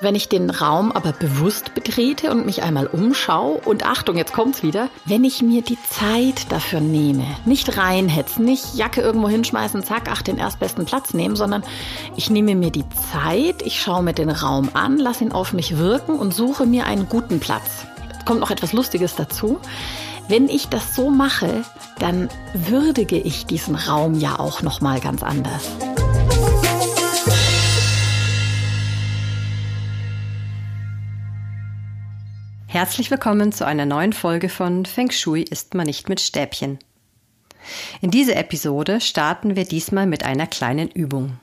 Wenn ich den Raum aber bewusst betrete und mich einmal umschaue und Achtung, jetzt kommt's wieder, wenn ich mir die Zeit dafür nehme, nicht reinhetzen, nicht Jacke irgendwo hinschmeißen, zack, ach, den erstbesten Platz nehmen, sondern ich nehme mir die Zeit, ich schaue mir den Raum an, lasse ihn auf mich wirken und suche mir einen guten Platz. Jetzt kommt noch etwas Lustiges dazu. Wenn ich das so mache, dann würdige ich diesen Raum ja auch noch mal ganz anders. Herzlich willkommen zu einer neuen Folge von Feng Shui isst man nicht mit Stäbchen. In dieser Episode starten wir diesmal mit einer kleinen Übung.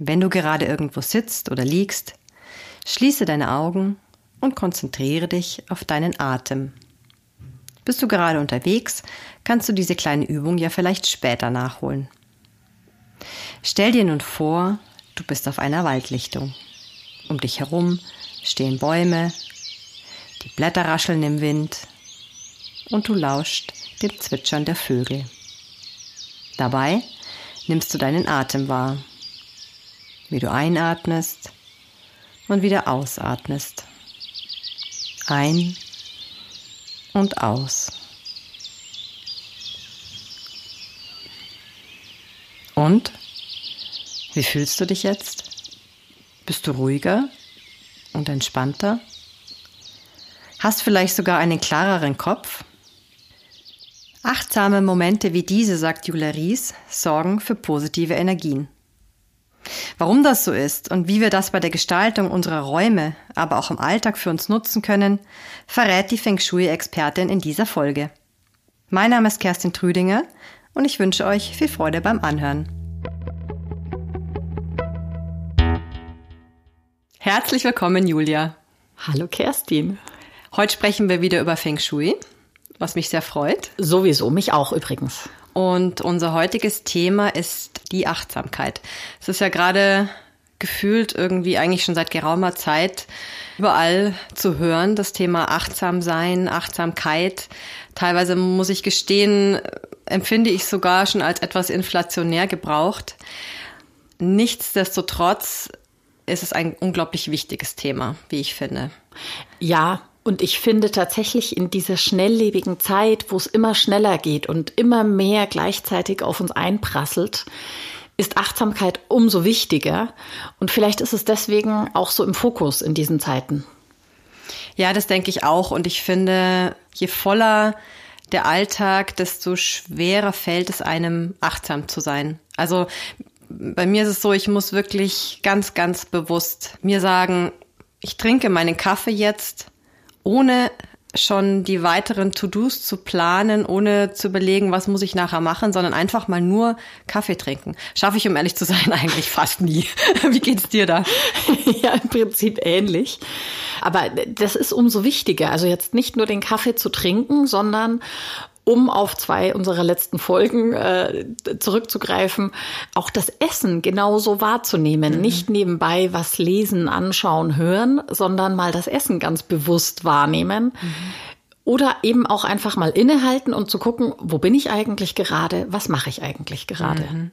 Wenn du gerade irgendwo sitzt oder liegst, schließe deine Augen und konzentriere dich auf deinen Atem. Bist du gerade unterwegs, kannst du diese kleine Übung ja vielleicht später nachholen. Stell dir nun vor, du bist auf einer Waldlichtung. Um dich herum stehen Bäume, die Blätter rascheln im Wind und du lauscht dem Zwitschern der Vögel. Dabei nimmst du deinen Atem wahr, wie du einatmest und wieder ausatmest. Ein und aus. Und? Wie fühlst du dich jetzt? Bist du ruhiger und entspannter? Hast vielleicht sogar einen klareren Kopf? Achtsame Momente wie diese, sagt Julia Ries, sorgen für positive Energien. Warum das so ist und wie wir das bei der Gestaltung unserer Räume, aber auch im Alltag für uns nutzen können, verrät die Feng Shui-Expertin in dieser Folge. Mein Name ist Kerstin Trüdinger und ich wünsche euch viel Freude beim Anhören. Herzlich willkommen, Julia. Hallo Kerstin. Heute sprechen wir wieder über Feng Shui, was mich sehr freut. Sowieso, mich auch übrigens. Und unser heutiges Thema ist die Achtsamkeit. Es ist ja gerade gefühlt irgendwie eigentlich schon seit geraumer Zeit überall zu hören, das Thema achtsam sein, Achtsamkeit. Teilweise muss ich gestehen, empfinde ich sogar schon als etwas inflationär gebraucht. Nichtsdestotrotz ist es ein unglaublich wichtiges Thema, wie ich finde. Ja, und ich finde tatsächlich in dieser schnelllebigen Zeit, wo es immer schneller geht und immer mehr gleichzeitig auf uns einprasselt, ist Achtsamkeit umso wichtiger. Und vielleicht ist es deswegen auch so im Fokus in diesen Zeiten. Ja, das denke ich auch. Und ich finde, je voller der Alltag, desto schwerer fällt es einem, achtsam zu sein. Also bei mir ist es so, ich muss wirklich ganz, ganz bewusst mir sagen, ich trinke meinen Kaffee jetzt ohne schon die weiteren To-Dos zu planen, ohne zu überlegen, was muss ich nachher machen, sondern einfach mal nur Kaffee trinken. Schaffe ich, um ehrlich zu sein, eigentlich fast nie. Wie geht's dir da? ja, im Prinzip ähnlich. Aber das ist umso wichtiger. Also jetzt nicht nur den Kaffee zu trinken, sondern um auf zwei unserer letzten Folgen äh, zurückzugreifen, auch das Essen genauso wahrzunehmen. Mhm. Nicht nebenbei was lesen, anschauen, hören, sondern mal das Essen ganz bewusst wahrnehmen. Mhm. Oder eben auch einfach mal innehalten und zu gucken, wo bin ich eigentlich gerade, was mache ich eigentlich gerade. Mhm.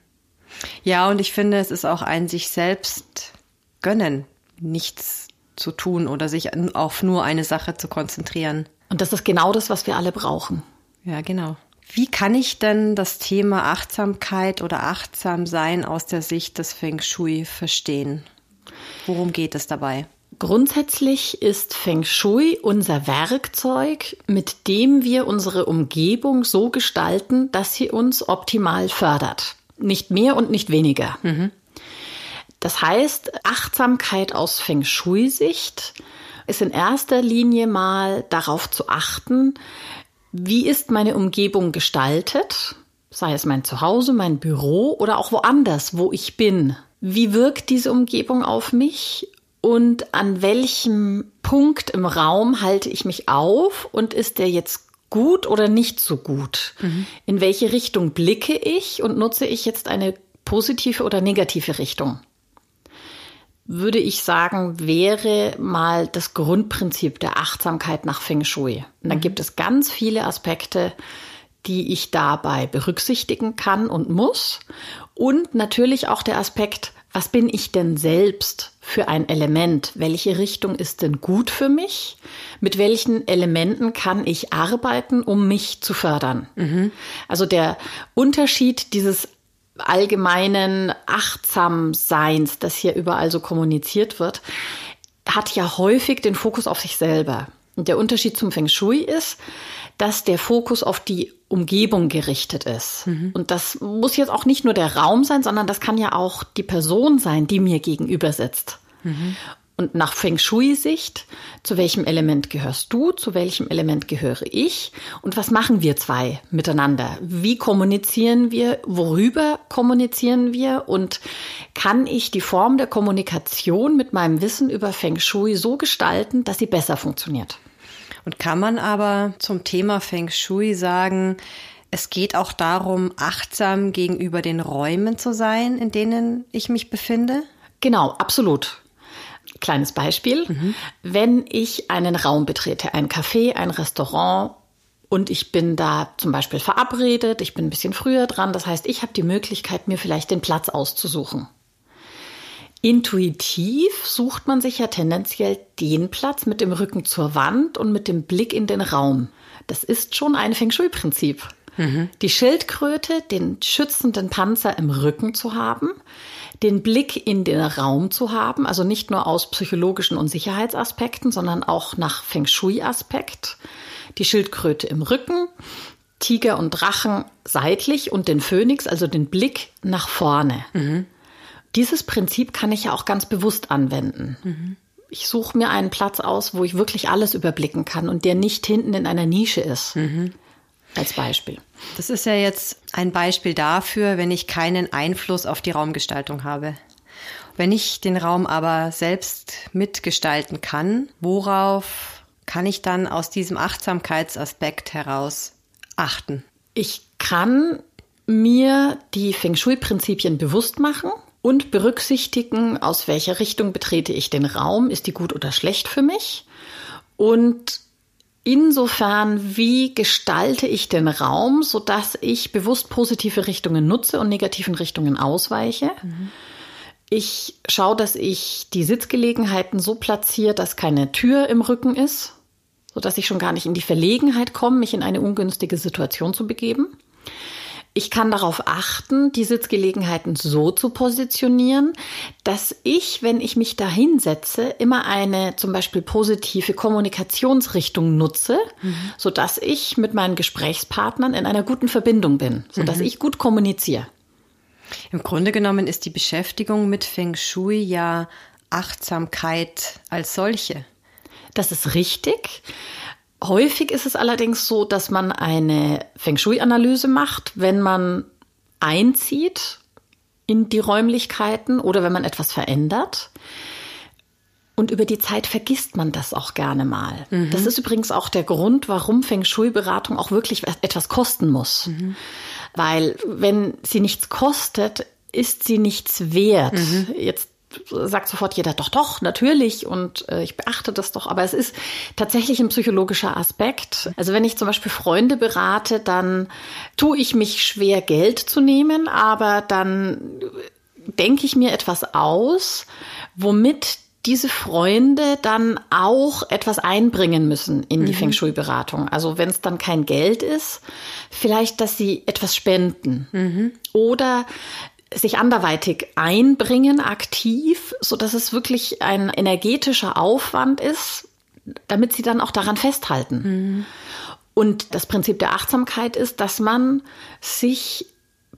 Ja, und ich finde, es ist auch ein sich selbst gönnen, nichts zu tun oder sich auf nur eine Sache zu konzentrieren. Und das ist genau das, was wir alle brauchen. Ja, genau. Wie kann ich denn das Thema Achtsamkeit oder Achtsamsein aus der Sicht des Feng Shui verstehen? Worum geht es dabei? Grundsätzlich ist Feng Shui unser Werkzeug, mit dem wir unsere Umgebung so gestalten, dass sie uns optimal fördert. Nicht mehr und nicht weniger. Mhm. Das heißt, Achtsamkeit aus Feng Shui-Sicht ist in erster Linie mal darauf zu achten, wie ist meine Umgebung gestaltet? Sei es mein Zuhause, mein Büro oder auch woanders, wo ich bin. Wie wirkt diese Umgebung auf mich? Und an welchem Punkt im Raum halte ich mich auf? Und ist der jetzt gut oder nicht so gut? Mhm. In welche Richtung blicke ich und nutze ich jetzt eine positive oder negative Richtung? Würde ich sagen, wäre mal das Grundprinzip der Achtsamkeit nach Feng Shui. Und dann mhm. gibt es ganz viele Aspekte, die ich dabei berücksichtigen kann und muss. Und natürlich auch der Aspekt, was bin ich denn selbst für ein Element? Welche Richtung ist denn gut für mich? Mit welchen Elementen kann ich arbeiten, um mich zu fördern? Mhm. Also der Unterschied dieses allgemeinen Achtsamseins, das hier überall so kommuniziert wird, hat ja häufig den Fokus auf sich selber. Und der Unterschied zum Feng Shui ist, dass der Fokus auf die Umgebung gerichtet ist. Mhm. Und das muss jetzt auch nicht nur der Raum sein, sondern das kann ja auch die Person sein, die mir gegenüber sitzt. Mhm. Und nach Feng Shui-Sicht, zu welchem Element gehörst du, zu welchem Element gehöre ich und was machen wir zwei miteinander? Wie kommunizieren wir, worüber kommunizieren wir und kann ich die Form der Kommunikation mit meinem Wissen über Feng Shui so gestalten, dass sie besser funktioniert? Und kann man aber zum Thema Feng Shui sagen, es geht auch darum, achtsam gegenüber den Räumen zu sein, in denen ich mich befinde? Genau, absolut. Kleines Beispiel. Mhm. Wenn ich einen Raum betrete, ein Café, ein Restaurant, und ich bin da zum Beispiel verabredet, ich bin ein bisschen früher dran, das heißt, ich habe die Möglichkeit, mir vielleicht den Platz auszusuchen. Intuitiv sucht man sich ja tendenziell den Platz mit dem Rücken zur Wand und mit dem Blick in den Raum. Das ist schon ein Feng Shui-Prinzip. Mhm. Die Schildkröte, den schützenden Panzer im Rücken zu haben, den Blick in den Raum zu haben, also nicht nur aus psychologischen und Sicherheitsaspekten, sondern auch nach Feng Shui-Aspekt. Die Schildkröte im Rücken, Tiger und Drachen seitlich und den Phönix, also den Blick nach vorne. Mhm. Dieses Prinzip kann ich ja auch ganz bewusst anwenden. Mhm. Ich suche mir einen Platz aus, wo ich wirklich alles überblicken kann und der nicht hinten in einer Nische ist. Mhm. Als Beispiel. Das ist ja jetzt ein Beispiel dafür, wenn ich keinen Einfluss auf die Raumgestaltung habe. Wenn ich den Raum aber selbst mitgestalten kann, worauf kann ich dann aus diesem Achtsamkeitsaspekt heraus achten? Ich kann mir die Feng Shui-Prinzipien bewusst machen und berücksichtigen, aus welcher Richtung betrete ich den Raum, ist die gut oder schlecht für mich und insofern, wie gestalte ich den Raum, sodass ich bewusst positive Richtungen nutze und negativen Richtungen ausweiche. Mhm. Ich schaue, dass ich die Sitzgelegenheiten so platziere, dass keine Tür im Rücken ist, sodass ich schon gar nicht in die Verlegenheit komme, mich in eine ungünstige Situation zu begeben. Ich kann darauf achten, die Sitzgelegenheiten so zu positionieren, dass ich, wenn ich mich da hinsetze, immer eine zum Beispiel positive Kommunikationsrichtung nutze, mhm. so dass ich mit meinen Gesprächspartnern in einer guten Verbindung bin, so dass mhm. ich gut kommuniziere. Im Grunde genommen ist die Beschäftigung mit Feng Shui ja Achtsamkeit als solche. Das ist richtig. Häufig ist es allerdings so, dass man eine Feng Shui-Analyse macht, wenn man einzieht in die Räumlichkeiten oder wenn man etwas verändert. Und über die Zeit vergisst man das auch gerne mal. Mhm. Das ist übrigens auch der Grund, warum Feng Shui-Beratung auch wirklich etwas kosten muss. Mhm. Weil wenn sie nichts kostet, ist sie nichts wert. Mhm. Jetzt sagt sofort jeder, doch, doch, natürlich und äh, ich beachte das doch. Aber es ist tatsächlich ein psychologischer Aspekt. Also wenn ich zum Beispiel Freunde berate, dann tue ich mich schwer, Geld zu nehmen, aber dann denke ich mir etwas aus, womit diese Freunde dann auch etwas einbringen müssen in die mhm. Feng Shui-Beratung. Also wenn es dann kein Geld ist, vielleicht, dass sie etwas spenden. Mhm. Oder sich anderweitig einbringen, aktiv, so dass es wirklich ein energetischer Aufwand ist, damit sie dann auch daran festhalten. Mhm. Und das Prinzip der Achtsamkeit ist, dass man sich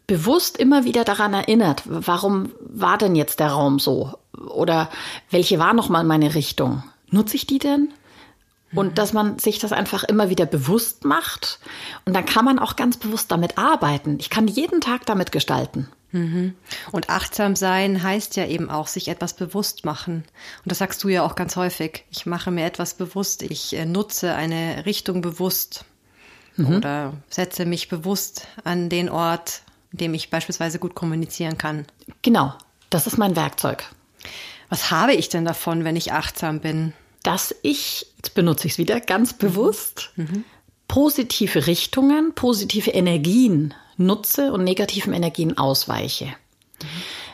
bewusst immer wieder daran erinnert, warum war denn jetzt der Raum so? Oder welche war nochmal meine Richtung? Nutze ich die denn? Und mhm. dass man sich das einfach immer wieder bewusst macht. Und dann kann man auch ganz bewusst damit arbeiten. Ich kann jeden Tag damit gestalten. Mhm. Und achtsam sein heißt ja eben auch, sich etwas bewusst machen. Und das sagst du ja auch ganz häufig. Ich mache mir etwas bewusst. Ich äh, nutze eine Richtung bewusst. Mhm. Oder setze mich bewusst an den Ort, in dem ich beispielsweise gut kommunizieren kann. Genau. Das ist mein Werkzeug. Was habe ich denn davon, wenn ich achtsam bin? Dass ich, jetzt benutze ich es wieder ganz bewusst, mhm. positive Richtungen, positive Energien nutze und negativen Energien ausweiche.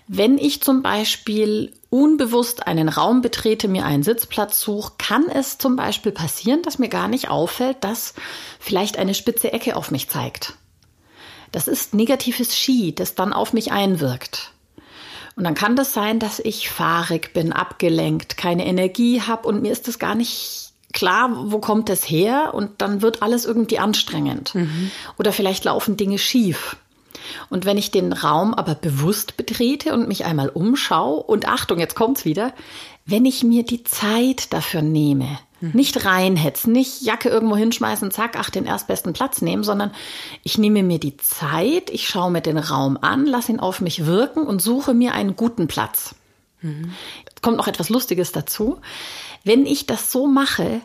Wenn ich zum Beispiel unbewusst einen Raum betrete, mir einen Sitzplatz suche, kann es zum Beispiel passieren, dass mir gar nicht auffällt, dass vielleicht eine spitze Ecke auf mich zeigt. Das ist negatives Ski, das dann auf mich einwirkt. Und dann kann das sein, dass ich fahrig bin, abgelenkt, keine Energie habe und mir ist das gar nicht klar, wo kommt das her und dann wird alles irgendwie anstrengend. Mhm. Oder vielleicht laufen Dinge schief. Und wenn ich den Raum aber bewusst betrete und mich einmal umschaue und Achtung, jetzt kommt's wieder, wenn ich mir die Zeit dafür nehme, nicht reinhetzen, nicht Jacke irgendwo hinschmeißen, zack, ach, den erstbesten Platz nehmen, sondern ich nehme mir die Zeit, ich schaue mir den Raum an, lasse ihn auf mich wirken und suche mir einen guten Platz. Mhm. Kommt noch etwas Lustiges dazu. Wenn ich das so mache,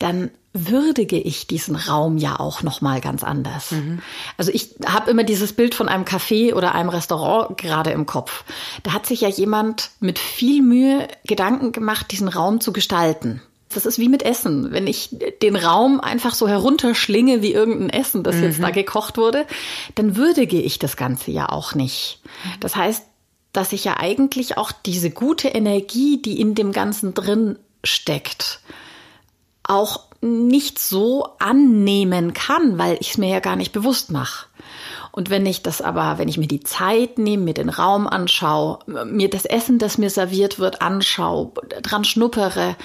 dann würdige ich diesen Raum ja auch noch mal ganz anders. Mhm. Also ich habe immer dieses Bild von einem Café oder einem Restaurant gerade im Kopf. Da hat sich ja jemand mit viel Mühe Gedanken gemacht, diesen Raum zu gestalten. Das ist wie mit Essen. Wenn ich den Raum einfach so herunterschlinge wie irgendein Essen, das mhm. jetzt da gekocht wurde, dann würdige ich das Ganze ja auch nicht. Das heißt, dass ich ja eigentlich auch diese gute Energie, die in dem Ganzen drin steckt, auch nicht so annehmen kann, weil ich es mir ja gar nicht bewusst mache. Und wenn ich das aber, wenn ich mir die Zeit nehme, mir den Raum anschaue, mir das Essen, das mir serviert wird, anschaue, dran schnuppere,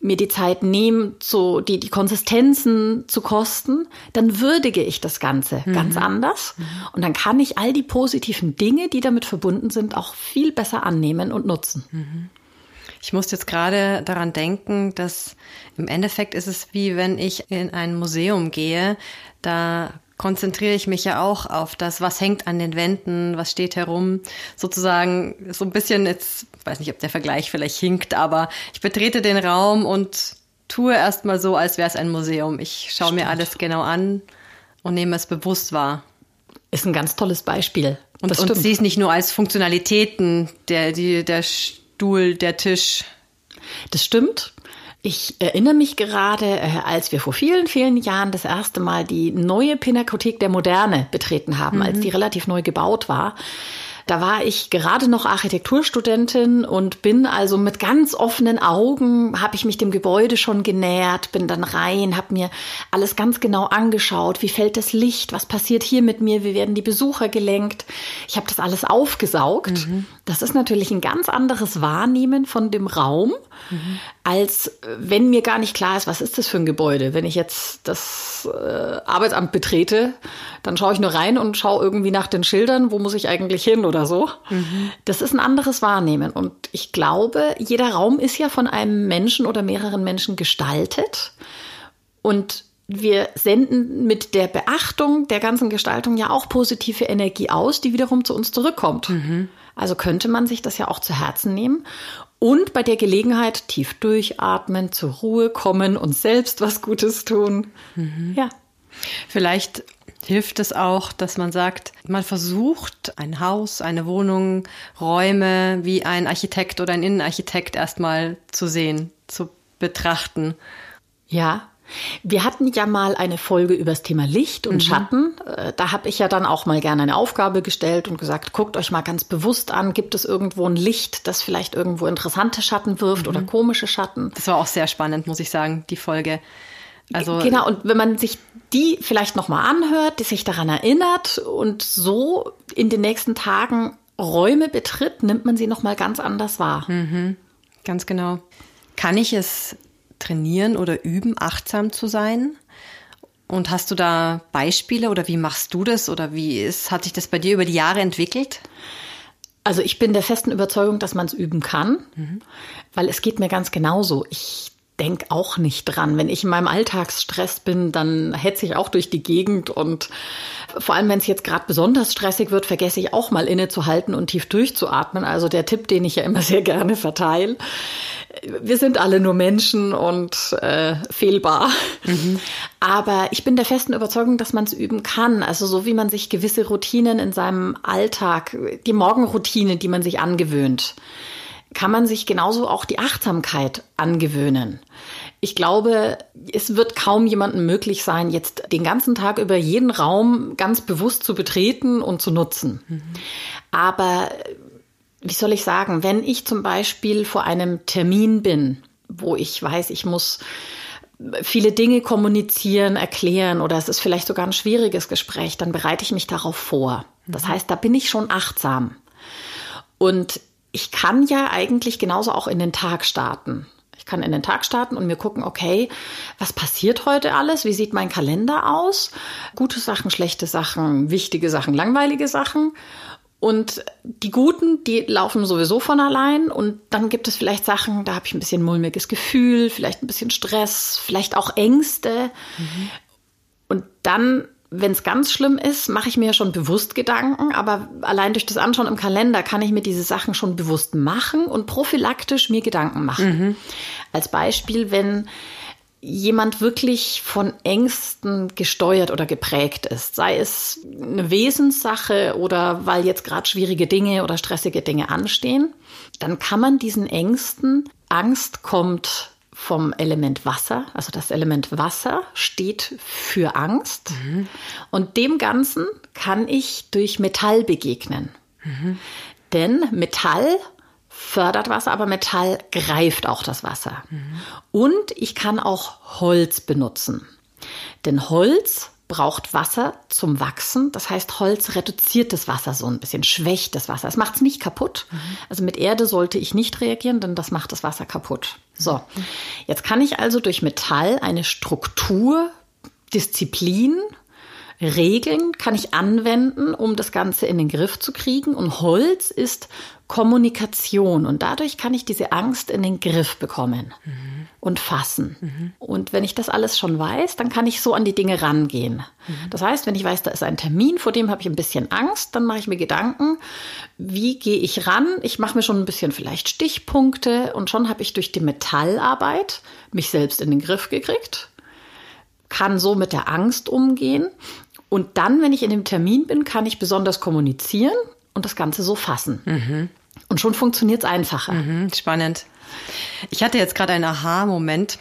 mir die Zeit nehme, so die, die Konsistenzen zu kosten, dann würdige ich das Ganze mhm. ganz anders. Mhm. Und dann kann ich all die positiven Dinge, die damit verbunden sind, auch viel besser annehmen und nutzen. Mhm. Ich muss jetzt gerade daran denken, dass im Endeffekt ist es wie wenn ich in ein Museum gehe, da konzentriere ich mich ja auch auf das, was hängt an den Wänden, was steht herum. Sozusagen so ein bisschen jetzt, weiß nicht, ob der Vergleich vielleicht hinkt, aber ich betrete den Raum und tue erstmal so, als wäre es ein Museum. Ich schaue Stimmt. mir alles genau an und nehme es bewusst wahr. Ist ein ganz tolles Beispiel. Und, und sehe es nicht nur als Funktionalitäten, der, die, der Stuhl, der Tisch. Das stimmt. Ich erinnere mich gerade, äh, als wir vor vielen, vielen Jahren das erste Mal die neue Pinakothek der Moderne betreten haben, mhm. als die relativ neu gebaut war. Da war ich gerade noch Architekturstudentin und bin also mit ganz offenen Augen, habe ich mich dem Gebäude schon genähert, bin dann rein, habe mir alles ganz genau angeschaut, wie fällt das Licht, was passiert hier mit mir, wie werden die Besucher gelenkt. Ich habe das alles aufgesaugt. Mhm. Das ist natürlich ein ganz anderes Wahrnehmen von dem Raum, mhm. Als wenn mir gar nicht klar ist, was ist das für ein Gebäude. Wenn ich jetzt das äh, Arbeitsamt betrete, dann schaue ich nur rein und schaue irgendwie nach den Schildern, wo muss ich eigentlich hin oder so. Mhm. Das ist ein anderes Wahrnehmen. Und ich glaube, jeder Raum ist ja von einem Menschen oder mehreren Menschen gestaltet. Und wir senden mit der Beachtung der ganzen Gestaltung ja auch positive Energie aus, die wiederum zu uns zurückkommt. Mhm. Also könnte man sich das ja auch zu Herzen nehmen und bei der Gelegenheit tief durchatmen, zur Ruhe kommen und selbst was Gutes tun. Mhm. Ja. Vielleicht hilft es auch, dass man sagt, man versucht ein Haus, eine Wohnung, Räume wie ein Architekt oder ein Innenarchitekt erstmal zu sehen, zu betrachten. Ja, wir hatten ja mal eine Folge über das Thema Licht und mhm. Schatten. Äh, da habe ich ja dann auch mal gerne eine Aufgabe gestellt und gesagt, guckt euch mal ganz bewusst an, gibt es irgendwo ein Licht, das vielleicht irgendwo interessante Schatten wirft mhm. oder komische Schatten. Das war auch sehr spannend, muss ich sagen, die Folge. Also genau, und wenn man sich die vielleicht nochmal anhört, die sich daran erinnert und so in den nächsten Tagen Räume betritt, nimmt man sie nochmal ganz anders wahr. Mhm. Ganz genau. Kann ich es trainieren oder üben, achtsam zu sein? Und hast du da Beispiele oder wie machst du das oder wie ist, hat sich das bei dir über die Jahre entwickelt? Also ich bin der festen Überzeugung, dass man es üben kann, mhm. weil es geht mir ganz genauso. Ich denk auch nicht dran. Wenn ich in meinem Alltagsstress bin, dann hetze ich auch durch die Gegend und vor allem, wenn es jetzt gerade besonders stressig wird, vergesse ich auch mal innezuhalten und tief durchzuatmen. Also der Tipp, den ich ja immer sehr gerne verteile. Wir sind alle nur Menschen und äh, fehlbar. Mhm. Aber ich bin der festen Überzeugung, dass man es üben kann. Also so wie man sich gewisse Routinen in seinem Alltag, die Morgenroutine, die man sich angewöhnt, kann man sich genauso auch die Achtsamkeit angewöhnen. Ich glaube, es wird kaum jemandem möglich sein, jetzt den ganzen Tag über jeden Raum ganz bewusst zu betreten und zu nutzen. Mhm. Aber wie soll ich sagen, wenn ich zum Beispiel vor einem Termin bin, wo ich weiß, ich muss viele Dinge kommunizieren, erklären oder es ist vielleicht sogar ein schwieriges Gespräch, dann bereite ich mich darauf vor. Das mhm. heißt, da bin ich schon achtsam. Und ich kann ja eigentlich genauso auch in den Tag starten. Ich kann in den Tag starten und mir gucken, okay, was passiert heute alles? Wie sieht mein Kalender aus? Gute Sachen, schlechte Sachen, wichtige Sachen, langweilige Sachen. Und die guten, die laufen sowieso von allein. Und dann gibt es vielleicht Sachen, da habe ich ein bisschen mulmiges Gefühl, vielleicht ein bisschen Stress, vielleicht auch Ängste. Mhm. Und dann wenn es ganz schlimm ist, mache ich mir ja schon bewusst Gedanken, aber allein durch das Anschauen im Kalender kann ich mir diese Sachen schon bewusst machen und prophylaktisch mir Gedanken machen. Mhm. Als Beispiel, wenn jemand wirklich von Ängsten gesteuert oder geprägt ist, sei es eine Wesenssache oder weil jetzt gerade schwierige Dinge oder stressige Dinge anstehen, dann kann man diesen Ängsten, Angst kommt vom Element Wasser. Also das Element Wasser steht für Angst. Mhm. Und dem Ganzen kann ich durch Metall begegnen. Mhm. Denn Metall fördert Wasser, aber Metall greift auch das Wasser. Mhm. Und ich kann auch Holz benutzen. Denn Holz braucht Wasser zum Wachsen. Das heißt, Holz reduziert das Wasser so ein bisschen, schwächt das Wasser. Es macht es nicht kaputt. Mhm. Also mit Erde sollte ich nicht reagieren, denn das macht das Wasser kaputt. So, jetzt kann ich also durch Metall eine Struktur, Disziplin, Regeln kann ich anwenden, um das Ganze in den Griff zu kriegen. Und Holz ist Kommunikation. Und dadurch kann ich diese Angst in den Griff bekommen mhm. Und fassen. Mhm. Und wenn ich das alles schon weiß, dann kann ich so an die Dinge rangehen. Mhm. Das heißt, wenn ich weiß, da ist ein Termin, vor dem habe ich ein bisschen Angst, dann mache ich mir Gedanken, wie gehe ich ran? Ich mache mir schon ein bisschen vielleicht Stichpunkte und schon habe ich durch die Metallarbeit mich selbst in den Griff gekriegt kann so mit der Angst umgehen und dann, wenn ich in dem Termin bin, kann ich besonders kommunizieren und das Ganze so fassen. Mhm. Und schon funktioniert es einfacher. Mhm, spannend. Ich hatte jetzt gerade einen Aha-Moment.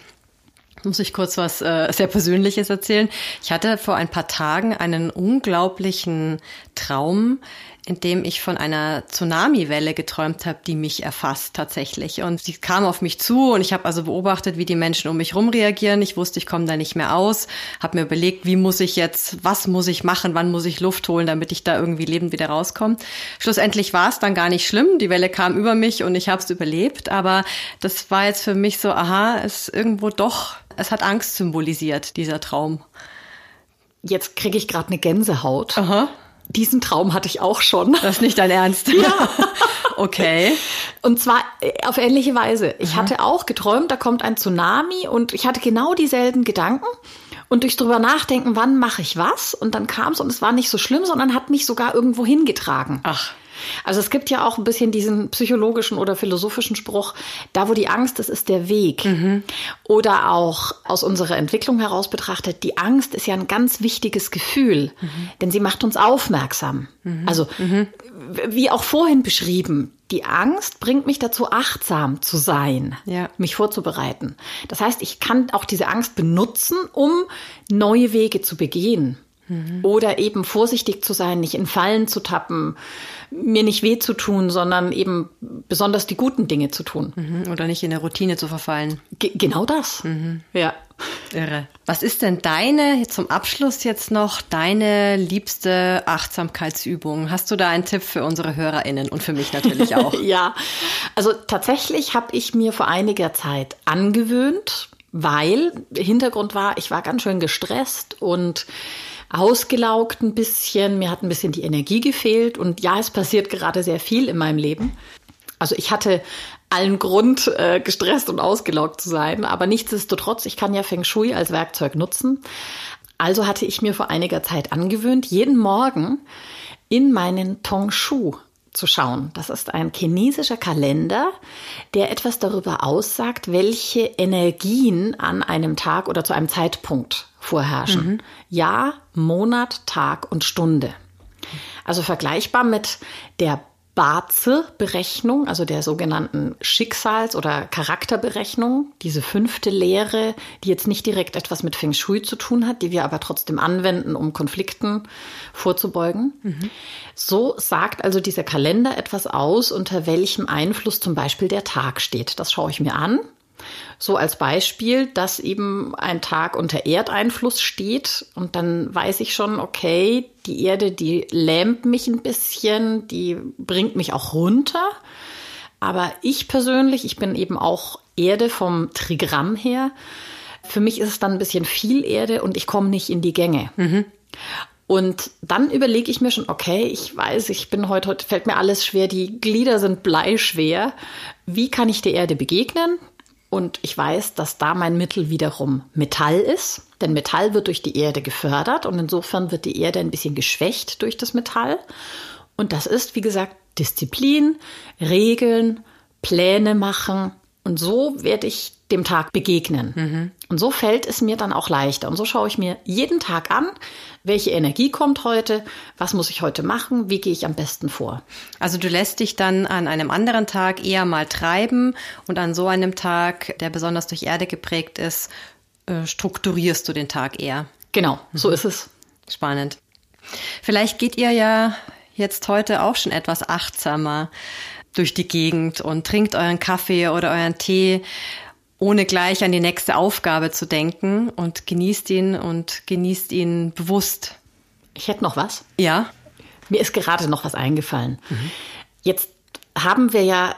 Muss ich kurz was äh, sehr Persönliches erzählen? Ich hatte vor ein paar Tagen einen unglaublichen Traum, in dem ich von einer Tsunami-Welle geträumt habe, die mich erfasst tatsächlich. Und sie kam auf mich zu und ich habe also beobachtet, wie die Menschen um mich rum reagieren. Ich wusste, ich komme da nicht mehr aus. Habe mir überlegt, wie muss ich jetzt, was muss ich machen, wann muss ich Luft holen, damit ich da irgendwie lebend wieder rauskomme. Schlussendlich war es dann gar nicht schlimm. Die Welle kam über mich und ich habe es überlebt. Aber das war jetzt für mich so, aha, es irgendwo doch, es hat Angst symbolisiert, dieser Traum. Jetzt kriege ich gerade eine Gänsehaut. Aha diesen Traum hatte ich auch schon. Das ist nicht dein Ernst. Ja. okay. Und zwar äh, auf ähnliche Weise. Ich Aha. hatte auch geträumt, da kommt ein Tsunami und ich hatte genau dieselben Gedanken. Und durch drüber nachdenken, wann mache ich was? Und dann kam es und es war nicht so schlimm, sondern hat mich sogar irgendwo hingetragen. Ach. Also es gibt ja auch ein bisschen diesen psychologischen oder philosophischen Spruch, da wo die Angst ist, ist der Weg. Mhm. Oder auch aus unserer Entwicklung heraus betrachtet, die Angst ist ja ein ganz wichtiges Gefühl, mhm. denn sie macht uns aufmerksam. Mhm. Also wie auch vorhin beschrieben, die Angst bringt mich dazu, achtsam zu sein, ja. mich vorzubereiten. Das heißt, ich kann auch diese Angst benutzen, um neue Wege zu begehen. Mhm. Oder eben vorsichtig zu sein, nicht in Fallen zu tappen, mir nicht weh zu tun, sondern eben besonders die guten Dinge zu tun. Mhm. Oder nicht in der Routine zu verfallen. Ge genau das. Mhm. Ja. Irre. Was ist denn deine, zum Abschluss jetzt noch, deine liebste Achtsamkeitsübung? Hast du da einen Tipp für unsere HörerInnen und für mich natürlich auch? ja, also tatsächlich habe ich mir vor einiger Zeit angewöhnt, weil Hintergrund war, ich war ganz schön gestresst und ausgelaugt ein bisschen, mir hat ein bisschen die Energie gefehlt und ja, es passiert gerade sehr viel in meinem Leben. Also ich hatte allen Grund, äh, gestresst und ausgelaugt zu sein, aber nichtsdestotrotz, ich kann ja Feng Shui als Werkzeug nutzen. Also hatte ich mir vor einiger Zeit angewöhnt, jeden Morgen in meinen Tong Shu zu schauen. Das ist ein chinesischer Kalender, der etwas darüber aussagt, welche Energien an einem Tag oder zu einem Zeitpunkt vorherrschen. Mhm. Jahr, Monat, Tag und Stunde. Also vergleichbar mit der Baze-Berechnung, also der sogenannten Schicksals- oder Charakterberechnung, diese fünfte Lehre, die jetzt nicht direkt etwas mit Feng Shui zu tun hat, die wir aber trotzdem anwenden, um Konflikten vorzubeugen. Mhm. So sagt also dieser Kalender etwas aus, unter welchem Einfluss zum Beispiel der Tag steht. Das schaue ich mir an so als Beispiel, dass eben ein Tag unter Erdeinfluss steht und dann weiß ich schon, okay, die Erde, die lähmt mich ein bisschen, die bringt mich auch runter. Aber ich persönlich, ich bin eben auch Erde vom Trigramm her. Für mich ist es dann ein bisschen viel Erde und ich komme nicht in die Gänge. Mhm. Und dann überlege ich mir schon, okay, ich weiß, ich bin heute, heute fällt mir alles schwer, die Glieder sind bleischwer. Wie kann ich der Erde begegnen? Und ich weiß, dass da mein Mittel wiederum Metall ist, denn Metall wird durch die Erde gefördert und insofern wird die Erde ein bisschen geschwächt durch das Metall. Und das ist, wie gesagt, Disziplin, Regeln, Pläne machen. Und so werde ich dem Tag begegnen. Mhm. Und so fällt es mir dann auch leichter. Und so schaue ich mir jeden Tag an, welche Energie kommt heute, was muss ich heute machen, wie gehe ich am besten vor. Also du lässt dich dann an einem anderen Tag eher mal treiben und an so einem Tag, der besonders durch Erde geprägt ist, äh, strukturierst du den Tag eher. Genau, so mhm. ist es. Spannend. Vielleicht geht ihr ja jetzt heute auch schon etwas achtsamer durch die Gegend und trinkt euren Kaffee oder euren Tee ohne gleich an die nächste Aufgabe zu denken und genießt ihn und genießt ihn bewusst. Ich hätte noch was. Ja. Mir ist gerade noch was eingefallen. Mhm. Jetzt haben wir ja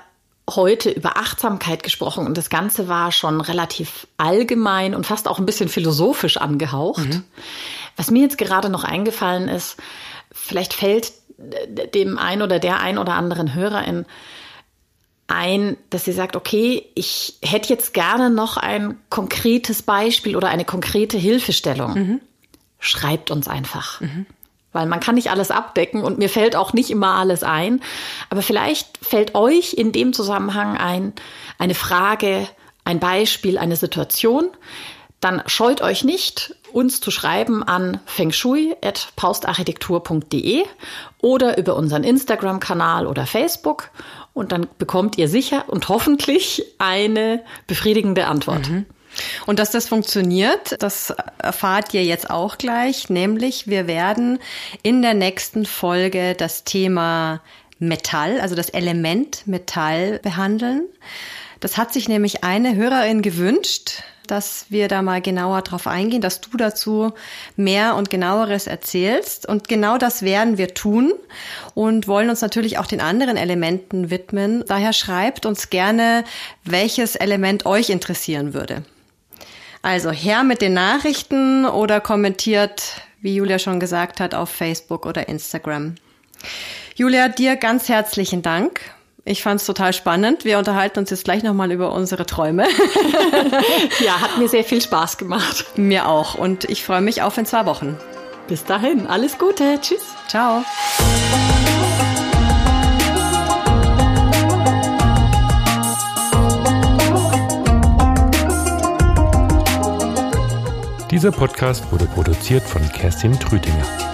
heute über Achtsamkeit gesprochen und das Ganze war schon relativ allgemein und fast auch ein bisschen philosophisch angehaucht. Mhm. Was mir jetzt gerade noch eingefallen ist, vielleicht fällt dem ein oder der ein oder anderen Hörerin ein, dass sie sagt, okay, ich hätte jetzt gerne noch ein konkretes Beispiel oder eine konkrete Hilfestellung. Mhm. Schreibt uns einfach. Mhm. Weil man kann nicht alles abdecken und mir fällt auch nicht immer alles ein. Aber vielleicht fällt euch in dem Zusammenhang ein, eine Frage, ein Beispiel, eine Situation. Dann scheut euch nicht, uns zu schreiben an fengshui.paustarchitektur.de oder über unseren Instagram-Kanal oder Facebook und dann bekommt ihr sicher und hoffentlich eine befriedigende Antwort. Mhm. Und dass das funktioniert, das erfahrt ihr jetzt auch gleich, nämlich wir werden in der nächsten Folge das Thema Metall, also das Element Metall behandeln. Das hat sich nämlich eine Hörerin gewünscht, dass wir da mal genauer drauf eingehen, dass du dazu mehr und genaueres erzählst. Und genau das werden wir tun und wollen uns natürlich auch den anderen Elementen widmen. Daher schreibt uns gerne, welches Element euch interessieren würde. Also her mit den Nachrichten oder kommentiert, wie Julia schon gesagt hat, auf Facebook oder Instagram. Julia, dir ganz herzlichen Dank ich fand es total spannend. Wir unterhalten uns jetzt gleich nochmal über unsere Träume. ja, hat mir sehr viel Spaß gemacht. Mir auch. Und ich freue mich auf in zwei Wochen. Bis dahin, alles Gute. Tschüss. Ciao. Dieser Podcast wurde produziert von Kerstin Trütinger.